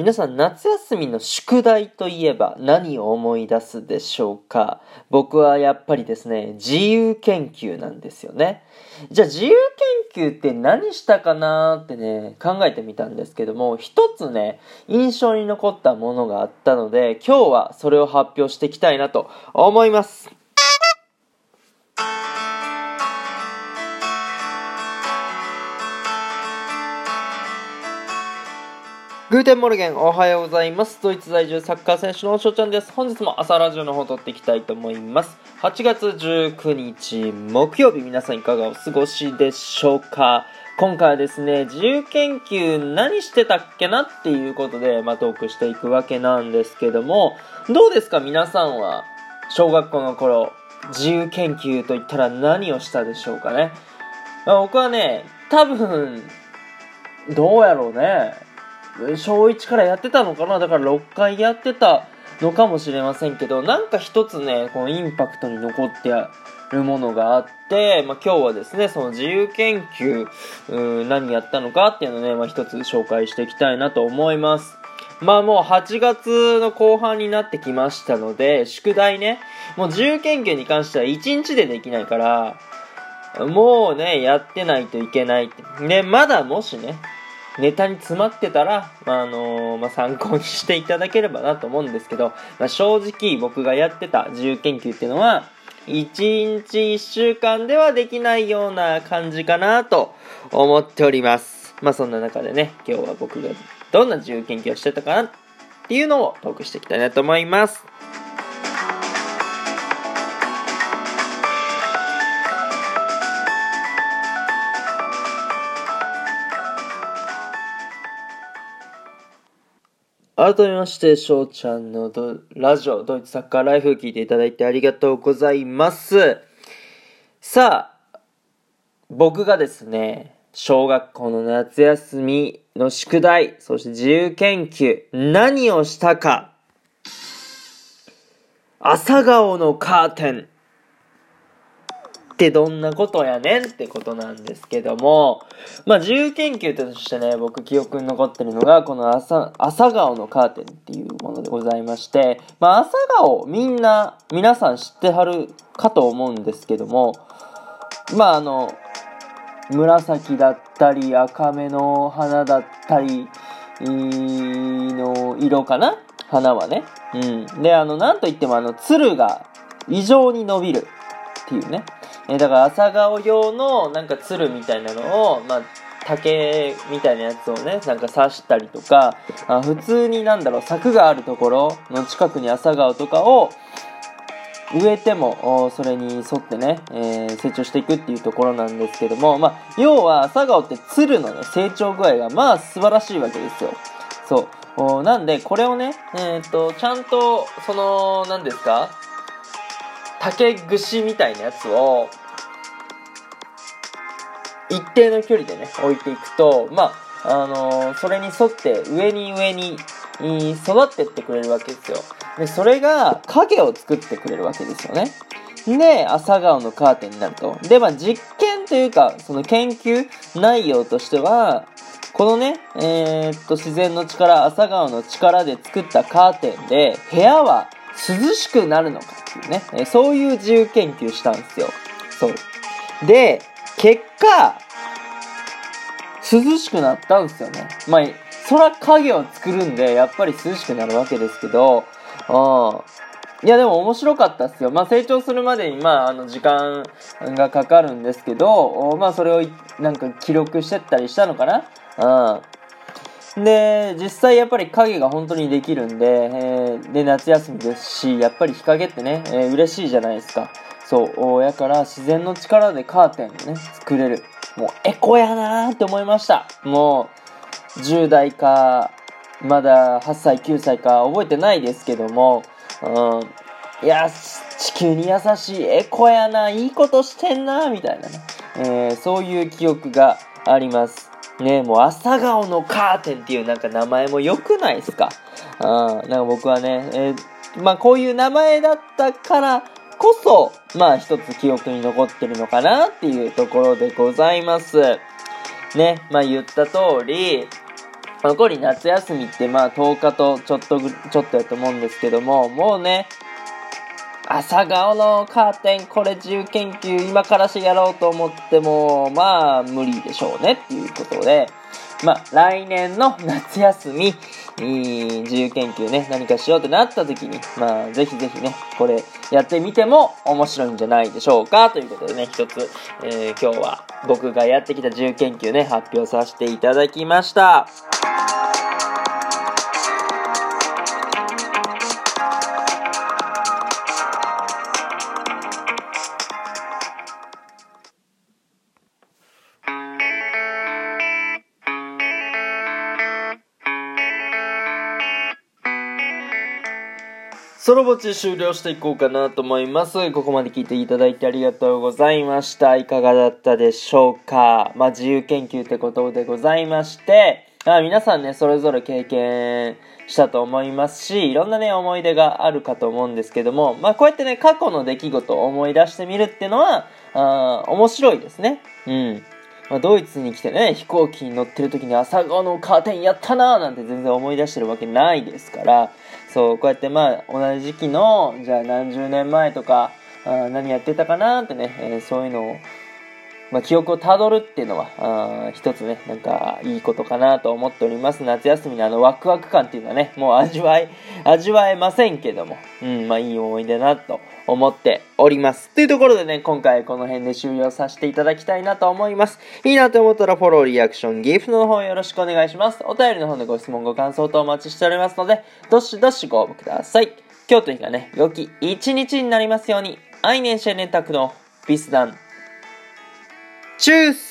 皆さん夏休みの宿題といえば何を思い出すでしょうか？僕はやっぱりですね、自由研究なんですよね。じゃあ自由研究って何したかなってね、考えてみたんですけども、一つね、印象に残ったものがあったので、今日はそれを発表していきたいなと思います。Guten Morgen、おはようございます。ドイツ在住サッカー選手の翔ちゃんです。本日も朝ラジオの方撮っていきたいと思います。8月19日木曜日、皆さんいかがお過ごしでしょうか今回はですね、自由研究何してたっけなっていうことで、まあ、トークしていくわけなんですけども、どうですか皆さんは、小学校の頃、自由研究といったら何をしたでしょうかね。まあ、僕はね、多分、どうやろうね。小1からやってたのかな？だから6回やってたのかもしれませんけど、なんか一つね、このインパクトに残ってるものがあって、まあ、今日はですね、その自由研究、うん何やったのかっていうのをね、まあ、一つ紹介していきたいなと思います。まあもう8月の後半になってきましたので、宿題ね、もう自由研究に関しては1日でできないから、もうね、やってないといけないって。で、まだもしね、ネタに詰まってたら、まあ、あのー、まあ、参考にしていただければなと思うんですけど、まあ、正直僕がやってた自由研究っていうのは、1日1週間ではできないような感じかなと思っております。まあそんな中でね、今日は僕がどんな自由研究をしてたかなっていうのをトークしていきたいなと思います。改めまして、翔ちゃんのラジオ、ドイツサッカーライフ聞いていただいてありがとうございます。さあ、僕がですね、小学校の夏休みの宿題、そして自由研究、何をしたか。朝顔のカーテン。ってどんなことやねんってことなんですけども、まあ、自由研究としてね、僕記憶に残ってるのが、この朝、朝顔のカーテンっていうものでございまして、まあ、朝顔みんな、皆さん知ってはるかと思うんですけども、まあ、あの、紫だったり、赤目の花だったり、の色かな？花はね。うん。で、あの、なんといってもあの、鶴が異常に伸びるっていうね。えだから朝顔用のなんか鶴みたいなのを、まあ、竹みたいなやつをね、なんか刺したりとか、あ普通になんだろう、柵があるところの近くに朝顔とかを植えても、それに沿ってね、えー、成長していくっていうところなんですけども、まあ、要は朝顔って鶴のね、成長具合がまあ素晴らしいわけですよ。そう。なんで、これをね、えっ、と、ちゃんと、その、何ですか竹串みたいなやつを、一定の距離でね、置いていくと、まあ、あのー、それに沿って上に上に育ってってくれるわけですよ。で、それが影を作ってくれるわけですよね。で、朝顔のカーテンになると。で、まあ、実験というか、その研究内容としては、このね、えー、っと、自然の力、朝顔の力で作ったカーテンで、部屋は涼しくなるのかっていうね、えそういう自由研究したんですよ。そう。で、結果、涼しくなったんですよね。まあ、そら影を作るんで、やっぱり涼しくなるわけですけど、うん。いや、でも面白かったっすよ。まあ、成長するまでに、まあ、あの、時間がかかるんですけど、まあ、それを、なんか記録してったりしたのかな？うん。で、実際やっぱり影が本当にできるんで、えー、で、夏休みですし、やっぱり日陰ってね、えー、嬉しいじゃないですか。そう、やから自然の力でカーテンをね、作れる。もうエコやなーって思いました。もう、10代か、まだ8歳、9歳か覚えてないですけども、うん、いや、地球に優しいエコやな、いいことしてんな、みたいなね、えー、そういう記憶があります。ねもう朝顔のカーテンっていうなんか名前も良くないですか？うん、なんか僕はね、えー、まあこういう名前だったからこそ、まあ一つ記憶に残ってるのかなっていうところでございます。ね、まあ言った通り、残り夏休みってまあ10日とちょっとぐ、ちょっとやと思うんですけども、もうね、朝顔のカーテン、これ自由研究今からしやろうと思っても、まあ無理でしょうねっていうことで、まあ来年の夏休み、いい自由研究ね、何かしようってなった時に、まあぜひぜひね、これやってみても面白いんじゃないでしょうかということでね、一つ、えー、今日は僕がやってきた自由研究ね、発表させていただきました。ソロボチ終了していこうかなと思います。ここまで聞いていただいてありがとうございました。いかがだったでしょうか？まあ、自由研究ってことでございまして、あ皆さんね、それぞれ経験したと思いますし、いろんなね、思い出があるかと思うんですけども、まあ、こうやってね、過去の出来事を思い出してみるっていうのは、あ面白いですね。うん。まあ、ドイツに来てね、飛行機に乗ってる時に朝顔のカーテンやったなーなんて全然思い出してるわけないですから、そう、こうやってまあ、同じ時期の、じゃあ何十年前とか、あ何やってたかなってね、えー、そういうのを、まあ、記憶をたどるっていうのは、あ一つね、なんか、いいことかなと思っております。夏休みのあの、ワクワク感っていうのはね、もう味わい、味わえませんけども、うん、まあ、いい思い出なと思っております。というところでね、今回この辺で終了させていただきたいなと思います。いいなと思ったらフォロー、リアクション、ギフトの方よろしくお願いします。お便りの方でご質問、ご感想とお待ちしておりますので、どしどしご応募ください。今日という日がね、良き一日になりますように、アイネンシェネタクのビスダン。チュース